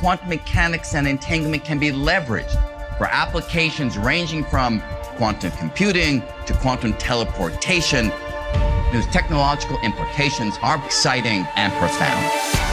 quantum mechanics and entanglement can be leveraged for applications ranging from quantum computing to quantum teleportation. Whose technological implications are exciting and profound.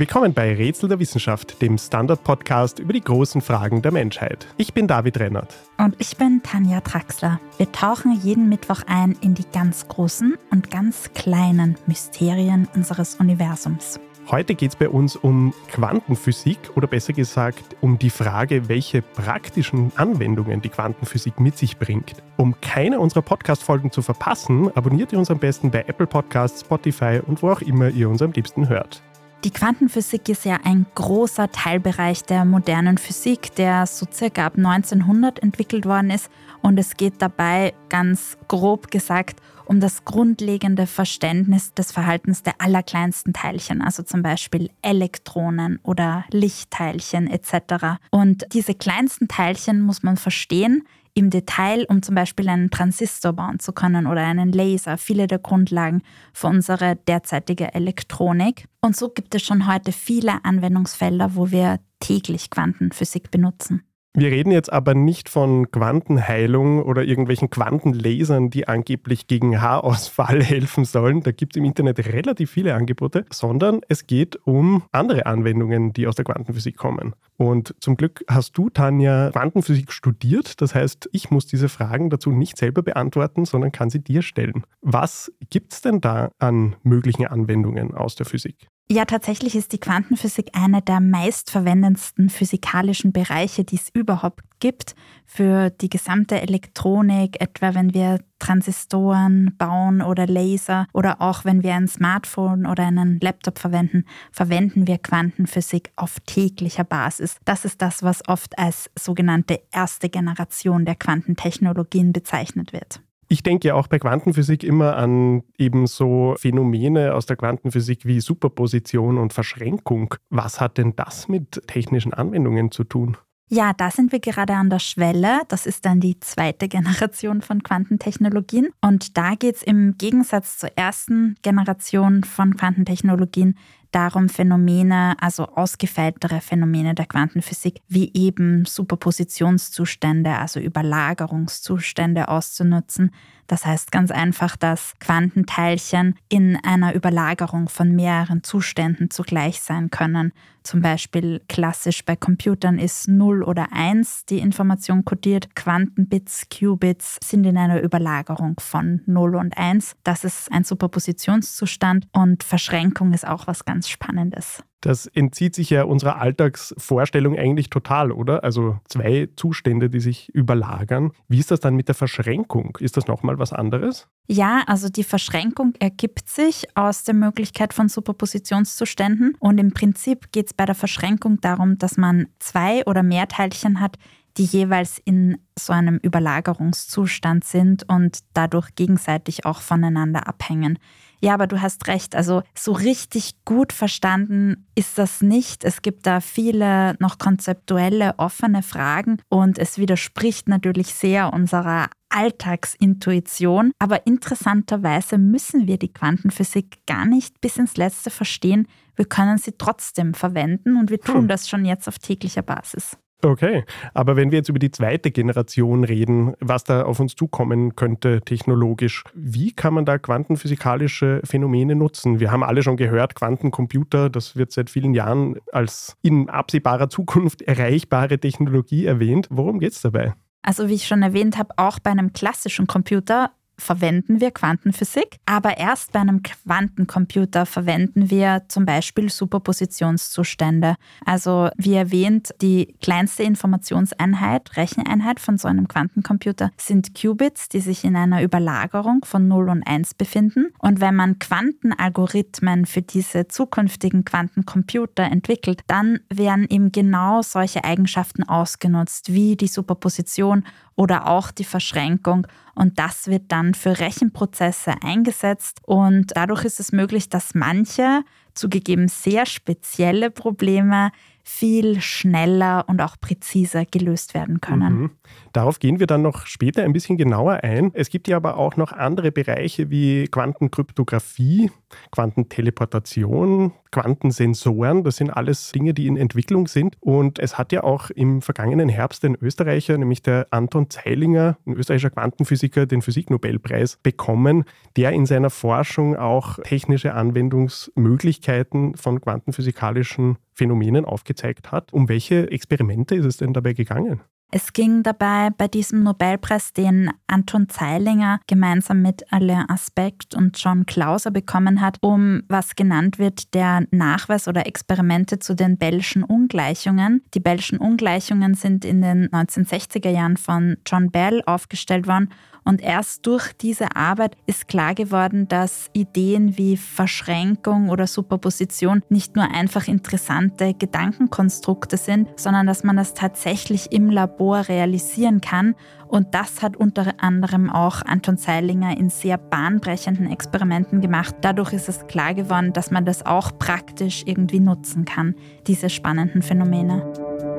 Willkommen bei Rätsel der Wissenschaft, dem Standard-Podcast über die großen Fragen der Menschheit. Ich bin David Rennert. Und ich bin Tanja Traxler. Wir tauchen jeden Mittwoch ein in die ganz großen und ganz kleinen Mysterien unseres Universums. Heute geht es bei uns um Quantenphysik oder besser gesagt um die Frage, welche praktischen Anwendungen die Quantenphysik mit sich bringt. Um keine unserer Podcast-Folgen zu verpassen, abonniert ihr uns am besten bei Apple Podcasts, Spotify und wo auch immer ihr uns am liebsten hört. Die Quantenphysik ist ja ein großer Teilbereich der modernen Physik, der so circa ab 1900 entwickelt worden ist. Und es geht dabei ganz grob gesagt um das grundlegende Verständnis des Verhaltens der allerkleinsten Teilchen, also zum Beispiel Elektronen oder Lichtteilchen etc. Und diese kleinsten Teilchen muss man verstehen, im Detail, um zum Beispiel einen Transistor bauen zu können oder einen Laser, viele der Grundlagen für unsere derzeitige Elektronik. Und so gibt es schon heute viele Anwendungsfelder, wo wir täglich Quantenphysik benutzen. Wir reden jetzt aber nicht von Quantenheilung oder irgendwelchen Quantenlasern, die angeblich gegen Haarausfall helfen sollen. Da gibt es im Internet relativ viele Angebote, sondern es geht um andere Anwendungen, die aus der Quantenphysik kommen. Und zum Glück hast du, Tanja, Quantenphysik studiert. Das heißt, ich muss diese Fragen dazu nicht selber beantworten, sondern kann sie dir stellen. Was gibt es denn da an möglichen Anwendungen aus der Physik? Ja, tatsächlich ist die Quantenphysik einer der meistverwendendsten physikalischen Bereiche, die es überhaupt gibt für die gesamte Elektronik, etwa wenn wir Transistoren bauen oder Laser oder auch wenn wir ein Smartphone oder einen Laptop verwenden, verwenden wir Quantenphysik auf täglicher Basis. Das ist das, was oft als sogenannte erste Generation der Quantentechnologien bezeichnet wird. Ich denke ja auch bei Quantenphysik immer an eben so Phänomene aus der Quantenphysik wie Superposition und Verschränkung. Was hat denn das mit technischen Anwendungen zu tun? Ja, da sind wir gerade an der Schwelle. Das ist dann die zweite Generation von Quantentechnologien. Und da geht es im Gegensatz zur ersten Generation von Quantentechnologien darum, Phänomene, also ausgefeiltere Phänomene der Quantenphysik, wie eben Superpositionszustände, also Überlagerungszustände auszunutzen. Das heißt ganz einfach, dass Quantenteilchen in einer Überlagerung von mehreren Zuständen zugleich sein können. Zum Beispiel klassisch bei Computern ist 0 oder 1 die Information kodiert. Quantenbits, Qubits sind in einer Überlagerung von 0 und 1. Das ist ein Superpositionszustand und Verschränkung ist auch was ganz Spannendes. Das entzieht sich ja unserer Alltagsvorstellung eigentlich total, oder? Also zwei Zustände, die sich überlagern. Wie ist das dann mit der Verschränkung? Ist das nochmal was anderes? Ja, also die Verschränkung ergibt sich aus der Möglichkeit von Superpositionszuständen. Und im Prinzip geht es bei der Verschränkung darum, dass man zwei oder mehr Teilchen hat, die jeweils in so einem Überlagerungszustand sind und dadurch gegenseitig auch voneinander abhängen. Ja, aber du hast recht. Also so richtig gut verstanden ist das nicht. Es gibt da viele noch konzeptuelle, offene Fragen und es widerspricht natürlich sehr unserer Alltagsintuition. Aber interessanterweise müssen wir die Quantenphysik gar nicht bis ins Letzte verstehen. Wir können sie trotzdem verwenden und wir tun hm. das schon jetzt auf täglicher Basis. Okay, aber wenn wir jetzt über die zweite Generation reden, was da auf uns zukommen könnte technologisch, wie kann man da quantenphysikalische Phänomene nutzen? Wir haben alle schon gehört, Quantencomputer, das wird seit vielen Jahren als in absehbarer Zukunft erreichbare Technologie erwähnt. Worum geht es dabei? Also wie ich schon erwähnt habe, auch bei einem klassischen Computer verwenden wir Quantenphysik, aber erst bei einem Quantencomputer verwenden wir zum Beispiel Superpositionszustände. Also wie erwähnt, die kleinste Informationseinheit, Recheneinheit von so einem Quantencomputer sind Qubits, die sich in einer Überlagerung von 0 und 1 befinden. Und wenn man Quantenalgorithmen für diese zukünftigen Quantencomputer entwickelt, dann werden eben genau solche Eigenschaften ausgenutzt, wie die Superposition oder auch die Verschränkung. Und das wird dann für Rechenprozesse eingesetzt. Und dadurch ist es möglich, dass manche zugegeben sehr spezielle Probleme viel schneller und auch präziser gelöst werden können. Mhm. Darauf gehen wir dann noch später ein bisschen genauer ein. Es gibt ja aber auch noch andere Bereiche wie Quantenkryptographie, Quantenteleportation, Quantensensoren. Das sind alles Dinge, die in Entwicklung sind. Und es hat ja auch im vergangenen Herbst ein Österreicher, nämlich der Anton Zeilinger, ein österreichischer Quantenphysiker, den Physiknobelpreis bekommen, der in seiner Forschung auch technische Anwendungsmöglichkeiten von quantenphysikalischen Phänomenen aufgezeigt hat. Um welche Experimente ist es denn dabei gegangen? Es ging dabei bei diesem Nobelpreis, den Anton Zeilinger gemeinsam mit Alain Aspect und John Clauser bekommen hat, um was genannt wird der Nachweis oder Experimente zu den Bellschen Ungleichungen. Die Bellschen Ungleichungen sind in den 1960er Jahren von John Bell aufgestellt worden und erst durch diese Arbeit ist klar geworden, dass Ideen wie Verschränkung oder Superposition nicht nur einfach interessante Gedankenkonstrukte sind, sondern dass man das tatsächlich im Labor realisieren kann. Und das hat unter anderem auch Anton Zeilinger in sehr bahnbrechenden Experimenten gemacht. Dadurch ist es klar geworden, dass man das auch praktisch irgendwie nutzen kann, diese spannenden Phänomene.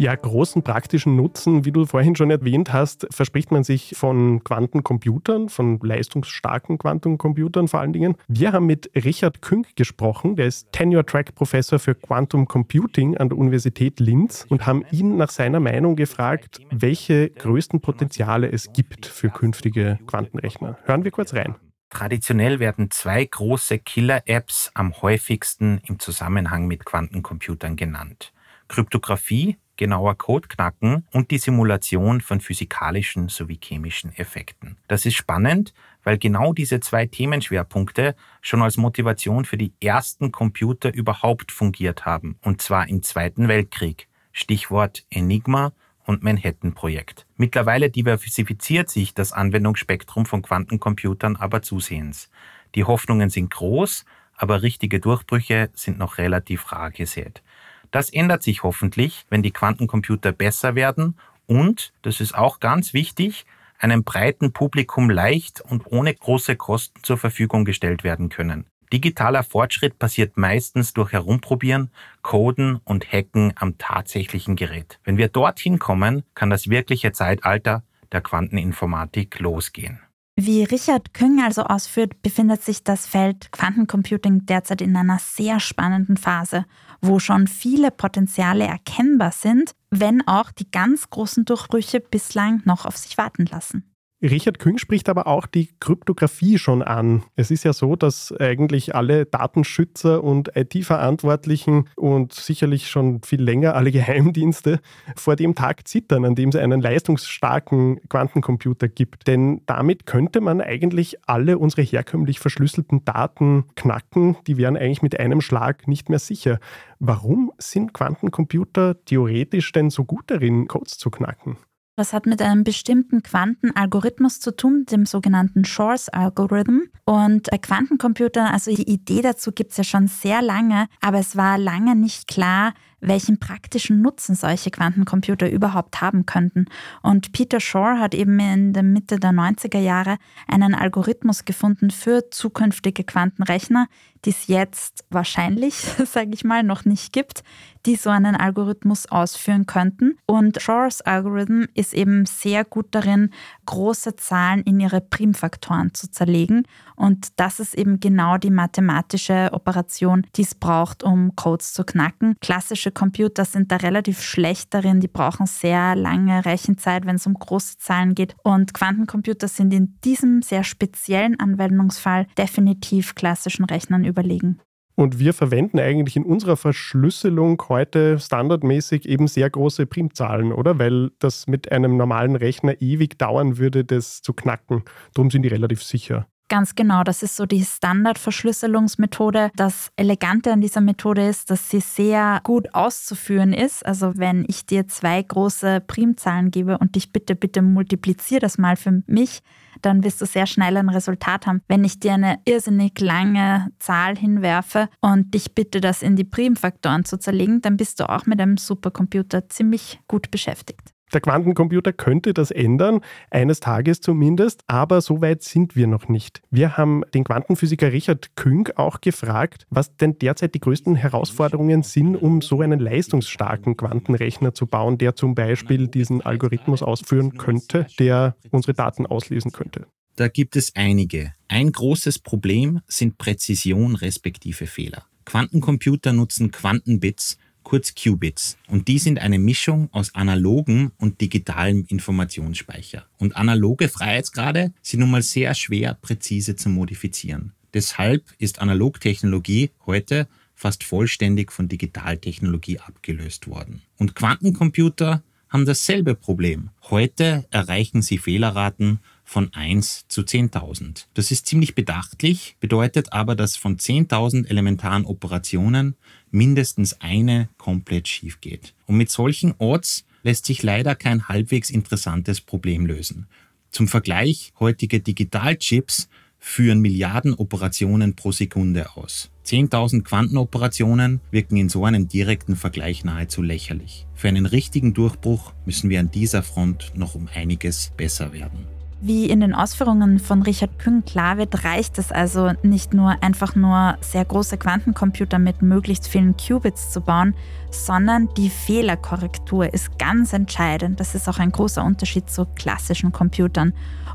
Ja, großen praktischen Nutzen, wie du vorhin schon erwähnt hast, verspricht man sich von Quantencomputern, von leistungsstarken Quantencomputern vor allen Dingen. Wir haben mit Richard Künk gesprochen, der ist Tenure-Track-Professor für Quantum Computing an der Universität Linz und haben ihn nach seiner Meinung gefragt, welche größten Potenziale es gibt für künftige Quantenrechner. Hören wir kurz rein. Traditionell werden zwei große Killer-Apps am häufigsten im Zusammenhang mit Quantencomputern genannt. Kryptographie genauer Code knacken und die Simulation von physikalischen sowie chemischen Effekten. Das ist spannend, weil genau diese zwei Themenschwerpunkte schon als Motivation für die ersten Computer überhaupt fungiert haben, und zwar im Zweiten Weltkrieg. Stichwort Enigma und Manhattan-Projekt. Mittlerweile diversifiziert sich das Anwendungsspektrum von Quantencomputern aber zusehends. Die Hoffnungen sind groß, aber richtige Durchbrüche sind noch relativ rar gesät. Das ändert sich hoffentlich, wenn die Quantencomputer besser werden und, das ist auch ganz wichtig, einem breiten Publikum leicht und ohne große Kosten zur Verfügung gestellt werden können. Digitaler Fortschritt passiert meistens durch Herumprobieren, Coden und Hacken am tatsächlichen Gerät. Wenn wir dorthin kommen, kann das wirkliche Zeitalter der Quanteninformatik losgehen. Wie Richard Küng also ausführt, befindet sich das Feld Quantencomputing derzeit in einer sehr spannenden Phase, wo schon viele Potenziale erkennbar sind, wenn auch die ganz großen Durchbrüche bislang noch auf sich warten lassen. Richard Küng spricht aber auch die Kryptographie schon an. Es ist ja so, dass eigentlich alle Datenschützer und IT-Verantwortlichen und sicherlich schon viel länger alle Geheimdienste vor dem Tag zittern, an dem es einen leistungsstarken Quantencomputer gibt. Denn damit könnte man eigentlich alle unsere herkömmlich verschlüsselten Daten knacken. Die wären eigentlich mit einem Schlag nicht mehr sicher. Warum sind Quantencomputer theoretisch denn so gut darin, Codes zu knacken? Das hat mit einem bestimmten Quantenalgorithmus zu tun, dem sogenannten Shor's-Algorithm. Und bei Quantencomputern, also die Idee dazu gibt es ja schon sehr lange, aber es war lange nicht klar, welchen praktischen Nutzen solche Quantencomputer überhaupt haben könnten. Und Peter Shor hat eben in der Mitte der 90er Jahre einen Algorithmus gefunden für zukünftige Quantenrechner, die es jetzt wahrscheinlich, sage ich mal, noch nicht gibt, die so einen Algorithmus ausführen könnten. Und Shor's Algorithm ist eben sehr gut darin, große Zahlen in ihre Primfaktoren zu zerlegen. Und das ist eben genau die mathematische Operation, die es braucht, um Codes zu knacken. Klassische Computer sind da relativ schlecht darin, die brauchen sehr lange Rechenzeit, wenn es um große Zahlen geht. Und Quantencomputer sind in diesem sehr speziellen Anwendungsfall definitiv klassischen Rechnern überlegen. Und wir verwenden eigentlich in unserer Verschlüsselung heute standardmäßig eben sehr große Primzahlen, oder? Weil das mit einem normalen Rechner ewig dauern würde, das zu knacken. Darum sind die relativ sicher. Ganz genau, das ist so die Standardverschlüsselungsmethode. Das Elegante an dieser Methode ist, dass sie sehr gut auszuführen ist. Also wenn ich dir zwei große Primzahlen gebe und dich bitte, bitte multipliziere das mal für mich, dann wirst du sehr schnell ein Resultat haben. Wenn ich dir eine irrsinnig lange Zahl hinwerfe und dich bitte, das in die Primfaktoren zu zerlegen, dann bist du auch mit einem Supercomputer ziemlich gut beschäftigt. Der Quantencomputer könnte das ändern, eines Tages zumindest, aber so weit sind wir noch nicht. Wir haben den Quantenphysiker Richard Küng auch gefragt, was denn derzeit die größten Herausforderungen sind, um so einen leistungsstarken Quantenrechner zu bauen, der zum Beispiel diesen Algorithmus ausführen könnte, der unsere Daten auslesen könnte. Da gibt es einige. Ein großes Problem sind Präzision respektive Fehler. Quantencomputer nutzen Quantenbits, kurz Qubits, und die sind eine Mischung aus analogen und digitalem Informationsspeicher. Und analoge Freiheitsgrade sind nun mal sehr schwer präzise zu modifizieren. Deshalb ist Analogtechnologie heute fast vollständig von Digitaltechnologie abgelöst worden. Und Quantencomputer haben dasselbe Problem. Heute erreichen sie Fehlerraten von 1 zu 10.000. Das ist ziemlich bedachtlich, bedeutet aber, dass von 10.000 elementaren Operationen mindestens eine komplett schief geht. Und mit solchen Odds lässt sich leider kein halbwegs interessantes Problem lösen. Zum Vergleich, heutige Digitalchips führen Milliarden Operationen pro Sekunde aus. 10.000 Quantenoperationen wirken in so einem direkten Vergleich nahezu lächerlich. Für einen richtigen Durchbruch müssen wir an dieser Front noch um einiges besser werden. Wie in den Ausführungen von Richard Küng klar wird, reicht es also nicht nur einfach nur sehr große Quantencomputer mit möglichst vielen Qubits zu bauen, sondern die Fehlerkorrektur ist ganz entscheidend. Das ist auch ein großer Unterschied zu klassischen Computern.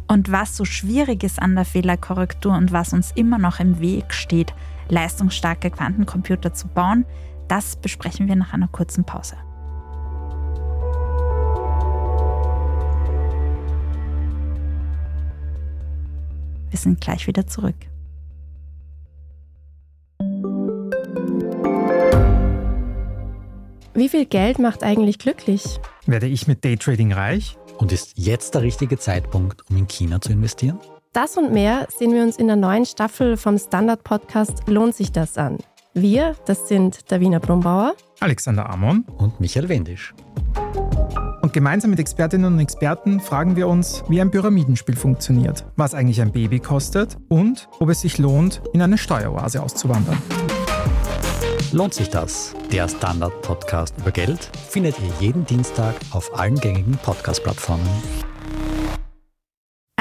Und was so schwierig ist an der Fehlerkorrektur und was uns immer noch im Weg steht, leistungsstarke Quantencomputer zu bauen, das besprechen wir nach einer kurzen Pause. Wir sind gleich wieder zurück. Wie viel Geld macht eigentlich glücklich? Werde ich mit Daytrading reich? Und ist jetzt der richtige Zeitpunkt, um in China zu investieren? Das und mehr sehen wir uns in der neuen Staffel vom Standard-Podcast Lohnt sich das an? Wir, das sind Davina Brumbauer, Alexander Amon und Michael Wendisch. Gemeinsam mit Expertinnen und Experten fragen wir uns, wie ein Pyramidenspiel funktioniert, was eigentlich ein Baby kostet und ob es sich lohnt, in eine Steueroase auszuwandern. Lohnt sich das? Der Standard-Podcast über Geld findet ihr jeden Dienstag auf allen gängigen Podcast-Plattformen.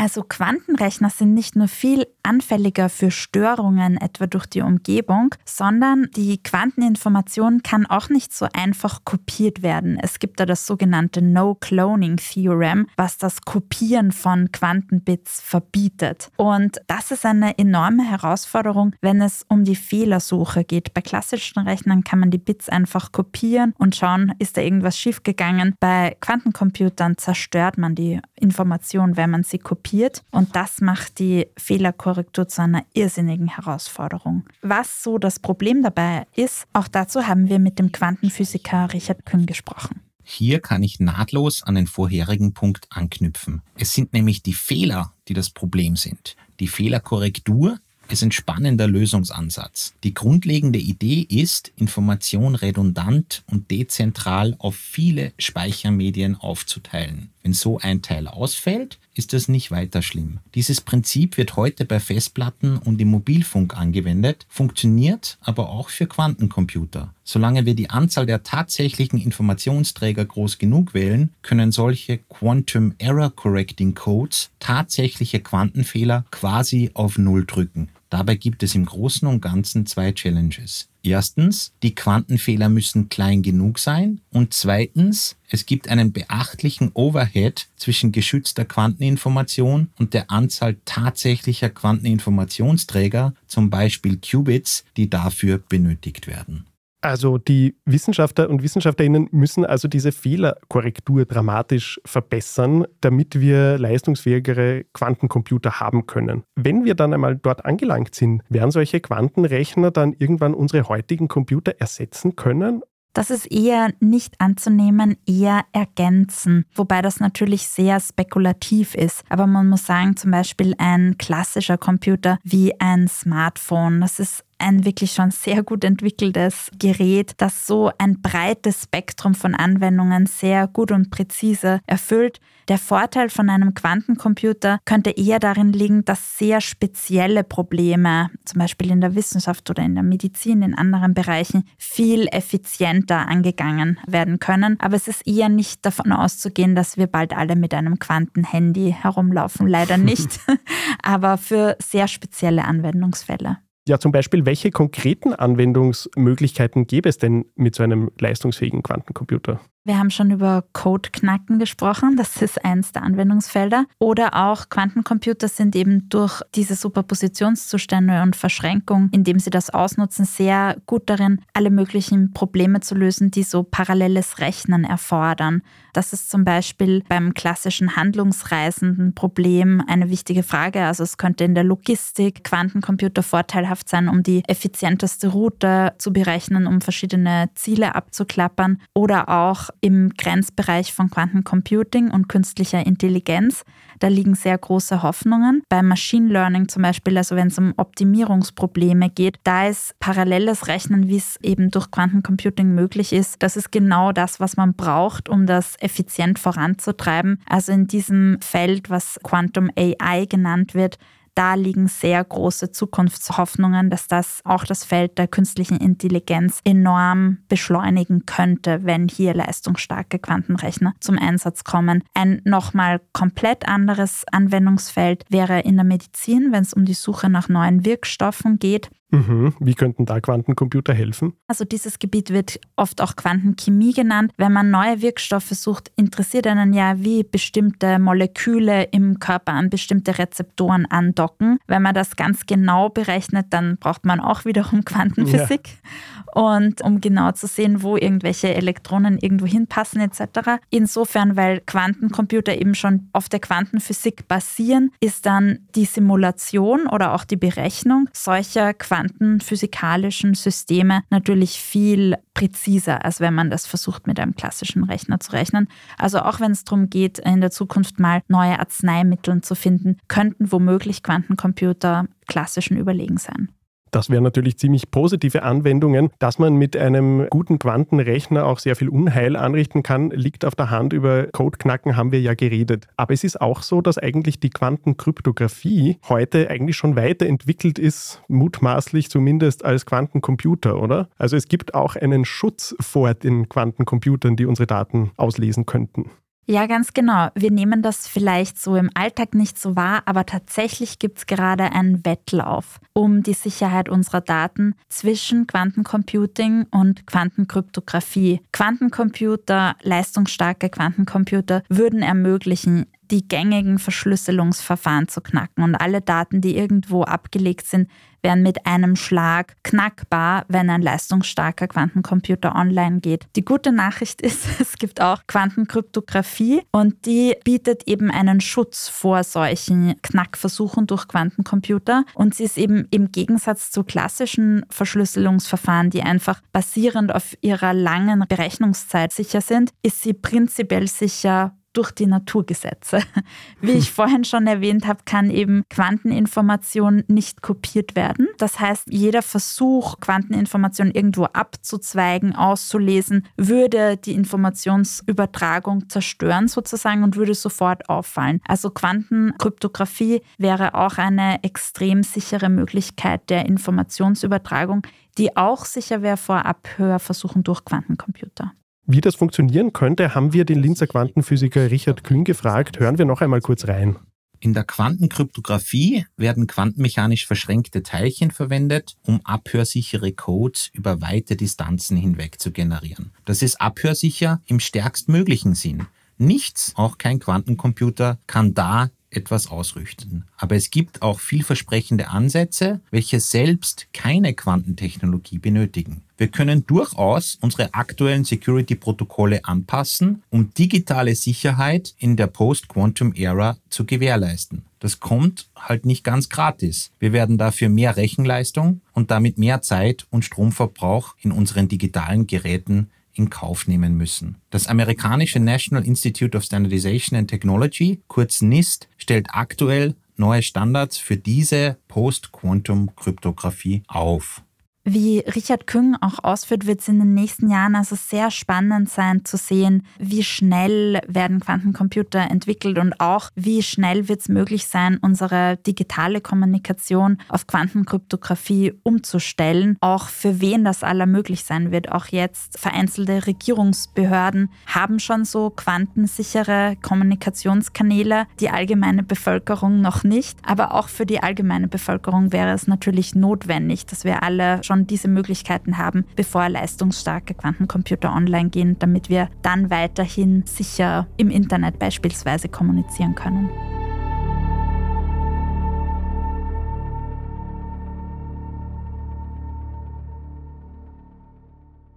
Also Quantenrechner sind nicht nur viel anfälliger für Störungen etwa durch die Umgebung, sondern die Quanteninformation kann auch nicht so einfach kopiert werden. Es gibt da das sogenannte No-Cloning-Theorem, was das Kopieren von Quantenbits verbietet. Und das ist eine enorme Herausforderung, wenn es um die Fehlersuche geht. Bei klassischen Rechnern kann man die Bits einfach kopieren und schauen, ist da irgendwas schiefgegangen. Bei Quantencomputern zerstört man die Information, wenn man sie kopiert kopiert und das macht die Fehlerkorrektur zu einer irrsinnigen Herausforderung. Was so das Problem dabei ist, auch dazu haben wir mit dem Quantenphysiker Richard Kühn gesprochen. Hier kann ich nahtlos an den vorherigen Punkt anknüpfen. Es sind nämlich die Fehler, die das Problem sind. Die Fehlerkorrektur ist ein spannender Lösungsansatz. Die grundlegende Idee ist, Information redundant und dezentral auf viele Speichermedien aufzuteilen. Wenn so ein Teil ausfällt, ist das nicht weiter schlimm. Dieses Prinzip wird heute bei Festplatten und im Mobilfunk angewendet, funktioniert aber auch für Quantencomputer. Solange wir die Anzahl der tatsächlichen Informationsträger groß genug wählen, können solche Quantum Error Correcting Codes tatsächliche Quantenfehler quasi auf Null drücken. Dabei gibt es im Großen und Ganzen zwei Challenges. Erstens, die Quantenfehler müssen klein genug sein. Und zweitens, es gibt einen beachtlichen Overhead zwischen geschützter Quanteninformation und der Anzahl tatsächlicher Quanteninformationsträger, zum Beispiel Qubits, die dafür benötigt werden. Also die Wissenschaftler und Wissenschaftlerinnen müssen also diese Fehlerkorrektur dramatisch verbessern, damit wir leistungsfähigere Quantencomputer haben können. Wenn wir dann einmal dort angelangt sind, werden solche Quantenrechner dann irgendwann unsere heutigen Computer ersetzen können? Das ist eher nicht anzunehmen, eher ergänzen, wobei das natürlich sehr spekulativ ist. Aber man muss sagen, zum Beispiel ein klassischer Computer wie ein Smartphone, das ist ein wirklich schon sehr gut entwickeltes Gerät, das so ein breites Spektrum von Anwendungen sehr gut und präzise erfüllt. Der Vorteil von einem Quantencomputer könnte eher darin liegen, dass sehr spezielle Probleme, zum Beispiel in der Wissenschaft oder in der Medizin, in anderen Bereichen, viel effizienter angegangen werden können. Aber es ist eher nicht davon auszugehen, dass wir bald alle mit einem Quantenhandy herumlaufen. Leider nicht. Aber für sehr spezielle Anwendungsfälle. Ja, zum Beispiel, welche konkreten Anwendungsmöglichkeiten gäbe es denn mit so einem leistungsfähigen Quantencomputer? Wir haben schon über Codeknacken gesprochen, das ist eins der Anwendungsfelder. Oder auch Quantencomputer sind eben durch diese Superpositionszustände und Verschränkung, indem sie das ausnutzen, sehr gut darin, alle möglichen Probleme zu lösen, die so paralleles Rechnen erfordern. Das ist zum Beispiel beim klassischen handlungsreisenden Problem eine wichtige Frage. Also es könnte in der Logistik Quantencomputer vorteilhaft sein, um die effizienteste Route zu berechnen, um verschiedene Ziele abzuklappern oder auch im Grenzbereich von Quantencomputing und künstlicher Intelligenz. Da liegen sehr große Hoffnungen. Beim Machine Learning zum Beispiel, also wenn es um Optimierungsprobleme geht, da ist paralleles Rechnen, wie es eben durch Quantencomputing möglich ist. Das ist genau das, was man braucht, um das effizient voranzutreiben. Also in diesem Feld, was Quantum AI genannt wird, da liegen sehr große Zukunftshoffnungen, dass das auch das Feld der künstlichen Intelligenz enorm beschleunigen könnte, wenn hier leistungsstarke Quantenrechner zum Einsatz kommen. Ein nochmal komplett anderes Anwendungsfeld wäre in der Medizin, wenn es um die Suche nach neuen Wirkstoffen geht. Mhm. Wie könnten da Quantencomputer helfen? Also dieses Gebiet wird oft auch Quantenchemie genannt. Wenn man neue Wirkstoffe sucht, interessiert einen ja, wie bestimmte Moleküle im Körper an bestimmte Rezeptoren andocken. Wenn man das ganz genau berechnet, dann braucht man auch wiederum Quantenphysik. Ja. Und um genau zu sehen, wo irgendwelche Elektronen irgendwo hinpassen etc. Insofern, weil Quantencomputer eben schon auf der Quantenphysik basieren, ist dann die Simulation oder auch die Berechnung solcher Quanten quantenphysikalischen Systeme natürlich viel präziser, als wenn man das versucht mit einem klassischen Rechner zu rechnen. Also auch wenn es darum geht, in der Zukunft mal neue Arzneimittel zu finden, könnten womöglich Quantencomputer klassischen überlegen sein. Das wären natürlich ziemlich positive Anwendungen. Dass man mit einem guten Quantenrechner auch sehr viel Unheil anrichten kann, liegt auf der Hand. Über Codeknacken haben wir ja geredet. Aber es ist auch so, dass eigentlich die Quantenkryptographie heute eigentlich schon weiterentwickelt ist, mutmaßlich zumindest als Quantencomputer, oder? Also es gibt auch einen Schutz vor den Quantencomputern, die unsere Daten auslesen könnten. Ja, ganz genau. Wir nehmen das vielleicht so im Alltag nicht so wahr, aber tatsächlich gibt es gerade einen Wettlauf um die Sicherheit unserer Daten zwischen Quantencomputing und Quantenkryptographie. Quantencomputer, leistungsstarke Quantencomputer würden ermöglichen, die gängigen Verschlüsselungsverfahren zu knacken. Und alle Daten, die irgendwo abgelegt sind, wären mit einem Schlag knackbar, wenn ein leistungsstarker Quantencomputer online geht. Die gute Nachricht ist, es gibt auch Quantenkryptographie und die bietet eben einen Schutz vor solchen Knackversuchen durch Quantencomputer. Und sie ist eben im Gegensatz zu klassischen Verschlüsselungsverfahren, die einfach basierend auf ihrer langen Berechnungszeit sicher sind, ist sie prinzipiell sicher durch die Naturgesetze. Wie ich vorhin schon erwähnt habe, kann eben Quanteninformation nicht kopiert werden. Das heißt, jeder Versuch, Quanteninformation irgendwo abzuzweigen, auszulesen, würde die Informationsübertragung zerstören sozusagen und würde sofort auffallen. Also Quantenkryptographie wäre auch eine extrem sichere Möglichkeit der Informationsübertragung, die auch sicher wäre vor Abhörversuchen durch Quantencomputer. Wie das funktionieren könnte, haben wir den Linzer Quantenphysiker Richard Kühn gefragt. Hören wir noch einmal kurz rein. In der Quantenkryptographie werden quantenmechanisch verschränkte Teilchen verwendet, um abhörsichere Codes über weite Distanzen hinweg zu generieren. Das ist abhörsicher im stärkstmöglichen Sinn. Nichts, auch kein Quantencomputer, kann da etwas ausrichten. Aber es gibt auch vielversprechende Ansätze, welche selbst keine Quantentechnologie benötigen. Wir können durchaus unsere aktuellen Security-Protokolle anpassen, um digitale Sicherheit in der Post-Quantum-Ära zu gewährleisten. Das kommt halt nicht ganz gratis. Wir werden dafür mehr Rechenleistung und damit mehr Zeit und Stromverbrauch in unseren digitalen Geräten in Kauf nehmen müssen. Das amerikanische National Institute of Standardization and Technology, kurz NIST, stellt aktuell neue Standards für diese Post-Quantum-Kryptographie auf. Wie Richard Küng auch ausführt, wird es in den nächsten Jahren also sehr spannend sein zu sehen, wie schnell werden Quantencomputer entwickelt und auch wie schnell wird es möglich sein, unsere digitale Kommunikation auf Quantenkryptographie umzustellen. Auch für wen das aller möglich sein wird. Auch jetzt vereinzelte Regierungsbehörden haben schon so quantensichere Kommunikationskanäle, die allgemeine Bevölkerung noch nicht. Aber auch für die allgemeine Bevölkerung wäre es natürlich notwendig, dass wir alle schon schon diese Möglichkeiten haben, bevor leistungsstarke Quantencomputer online gehen, damit wir dann weiterhin sicher im Internet beispielsweise kommunizieren können.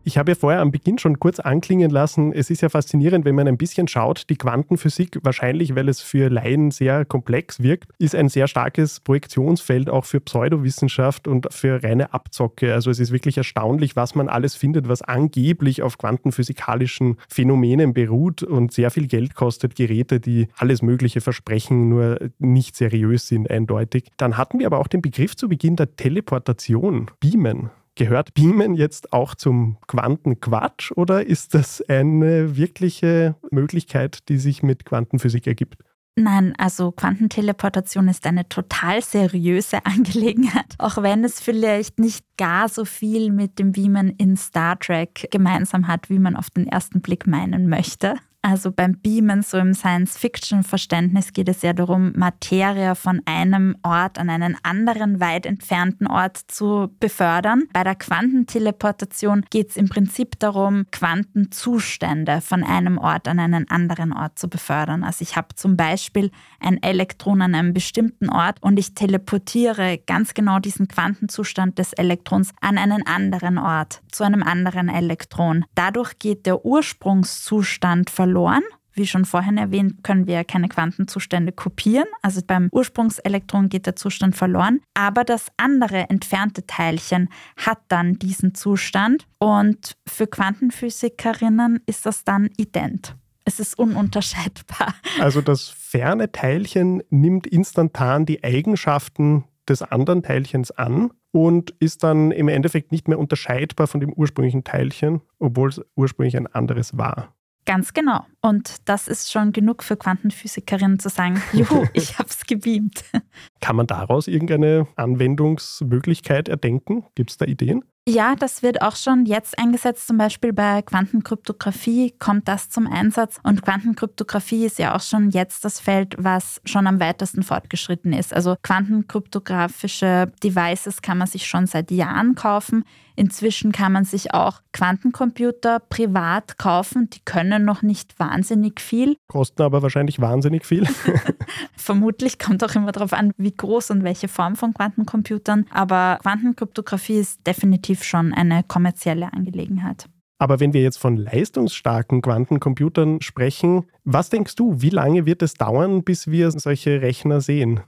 Ich habe ja vorher am Beginn schon kurz anklingen lassen, es ist ja faszinierend, wenn man ein bisschen schaut, die Quantenphysik, wahrscheinlich weil es für Laien sehr komplex wirkt, ist ein sehr starkes Projektionsfeld auch für Pseudowissenschaft und für reine Abzocke. Also es ist wirklich erstaunlich, was man alles findet, was angeblich auf quantenphysikalischen Phänomenen beruht und sehr viel Geld kostet, Geräte, die alles Mögliche versprechen, nur nicht seriös sind, eindeutig. Dann hatten wir aber auch den Begriff zu Beginn der Teleportation, Beamen. Gehört Beamen jetzt auch zum Quantenquatsch oder ist das eine wirkliche Möglichkeit, die sich mit Quantenphysik ergibt? Nein, also Quantenteleportation ist eine total seriöse Angelegenheit, auch wenn es vielleicht nicht gar so viel mit dem Beamen in Star Trek gemeinsam hat, wie man auf den ersten Blick meinen möchte. Also beim Beamen, so im Science-Fiction-Verständnis, geht es ja darum, Materie von einem Ort an einen anderen weit entfernten Ort zu befördern. Bei der Quantenteleportation geht es im Prinzip darum, Quantenzustände von einem Ort an einen anderen Ort zu befördern. Also ich habe zum Beispiel ein Elektron an einem bestimmten Ort und ich teleportiere ganz genau diesen Quantenzustand des Elektrons an einen anderen Ort, zu einem anderen Elektron. Dadurch geht der Ursprungszustand verloren verloren. Wie schon vorhin erwähnt, können wir keine Quantenzustände kopieren. Also beim Ursprungselektron geht der Zustand verloren. Aber das andere entfernte Teilchen hat dann diesen Zustand. Und für Quantenphysikerinnen ist das dann ident. Es ist ununterscheidbar. Also das ferne Teilchen nimmt instantan die Eigenschaften des anderen Teilchens an und ist dann im Endeffekt nicht mehr unterscheidbar von dem ursprünglichen Teilchen, obwohl es ursprünglich ein anderes war. Ganz genau. Und das ist schon genug für Quantenphysikerinnen zu sagen, juhu, ich habe es gebeamt. Kann man daraus irgendeine Anwendungsmöglichkeit erdenken? Gibt es da Ideen? Ja, das wird auch schon jetzt eingesetzt. Zum Beispiel bei Quantenkryptographie kommt das zum Einsatz. Und Quantenkryptographie ist ja auch schon jetzt das Feld, was schon am weitesten fortgeschritten ist. Also quantenkryptografische Devices kann man sich schon seit Jahren kaufen. Inzwischen kann man sich auch Quantencomputer privat kaufen. Die können noch nicht wahnsinnig viel. Kosten aber wahrscheinlich wahnsinnig viel. Vermutlich kommt auch immer darauf an, wie groß und welche Form von Quantencomputern. Aber Quantenkryptographie ist definitiv schon eine kommerzielle Angelegenheit. Aber wenn wir jetzt von leistungsstarken Quantencomputern sprechen, was denkst du, wie lange wird es dauern, bis wir solche Rechner sehen?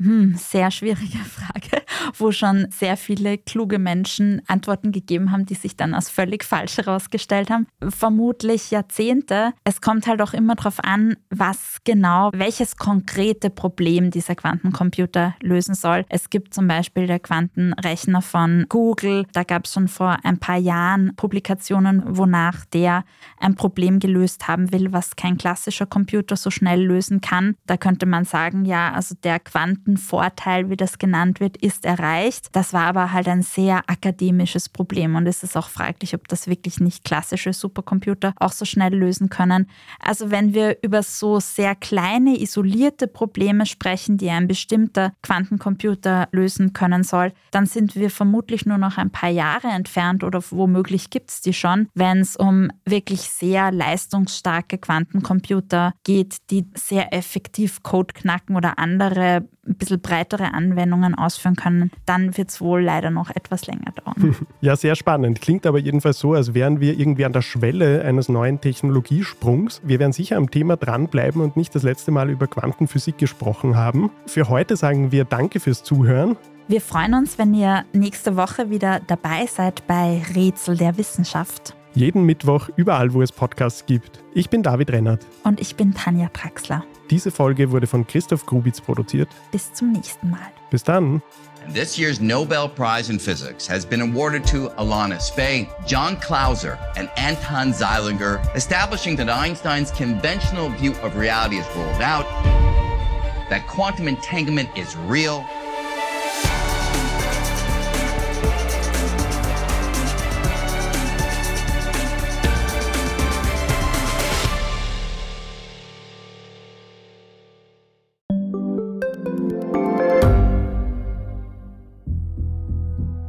Hm, sehr schwierige Frage, wo schon sehr viele kluge Menschen Antworten gegeben haben, die sich dann als völlig falsch herausgestellt haben. Vermutlich Jahrzehnte. Es kommt halt auch immer darauf an, was genau, welches konkrete Problem dieser Quantencomputer lösen soll. Es gibt zum Beispiel der Quantenrechner von Google. Da gab es schon vor ein paar Jahren Publikationen, wonach der ein Problem gelöst haben will, was kein klassischer Computer so schnell lösen kann. Da könnte man sagen, ja, also der Quanten Vorteil, wie das genannt wird, ist erreicht. Das war aber halt ein sehr akademisches Problem und es ist auch fraglich, ob das wirklich nicht klassische Supercomputer auch so schnell lösen können. Also wenn wir über so sehr kleine, isolierte Probleme sprechen, die ein bestimmter Quantencomputer lösen können soll, dann sind wir vermutlich nur noch ein paar Jahre entfernt oder womöglich gibt es die schon, wenn es um wirklich sehr leistungsstarke Quantencomputer geht, die sehr effektiv Code knacken oder andere ein bisschen breitere Anwendungen ausführen können, dann wird es wohl leider noch etwas länger dauern. Ja, sehr spannend. Klingt aber jedenfalls so, als wären wir irgendwie an der Schwelle eines neuen Technologiesprungs. Wir werden sicher am Thema dranbleiben und nicht das letzte Mal über Quantenphysik gesprochen haben. Für heute sagen wir Danke fürs Zuhören. Wir freuen uns, wenn ihr nächste Woche wieder dabei seid bei Rätsel der Wissenschaft. Jeden Mittwoch überall, wo es Podcasts gibt. Ich bin David Rennert. Und ich bin Tanja Traxler. Diese Folge wurde von Christoph Grubitz produziert. Bis zum nächsten Mal. Bis dann. And this year's Nobel Prize in Physics has been awarded to Alana Spey, John Clauser, and Anton Zeilinger, establishing that Einstein's conventional view of reality is ruled out, that quantum entanglement is real,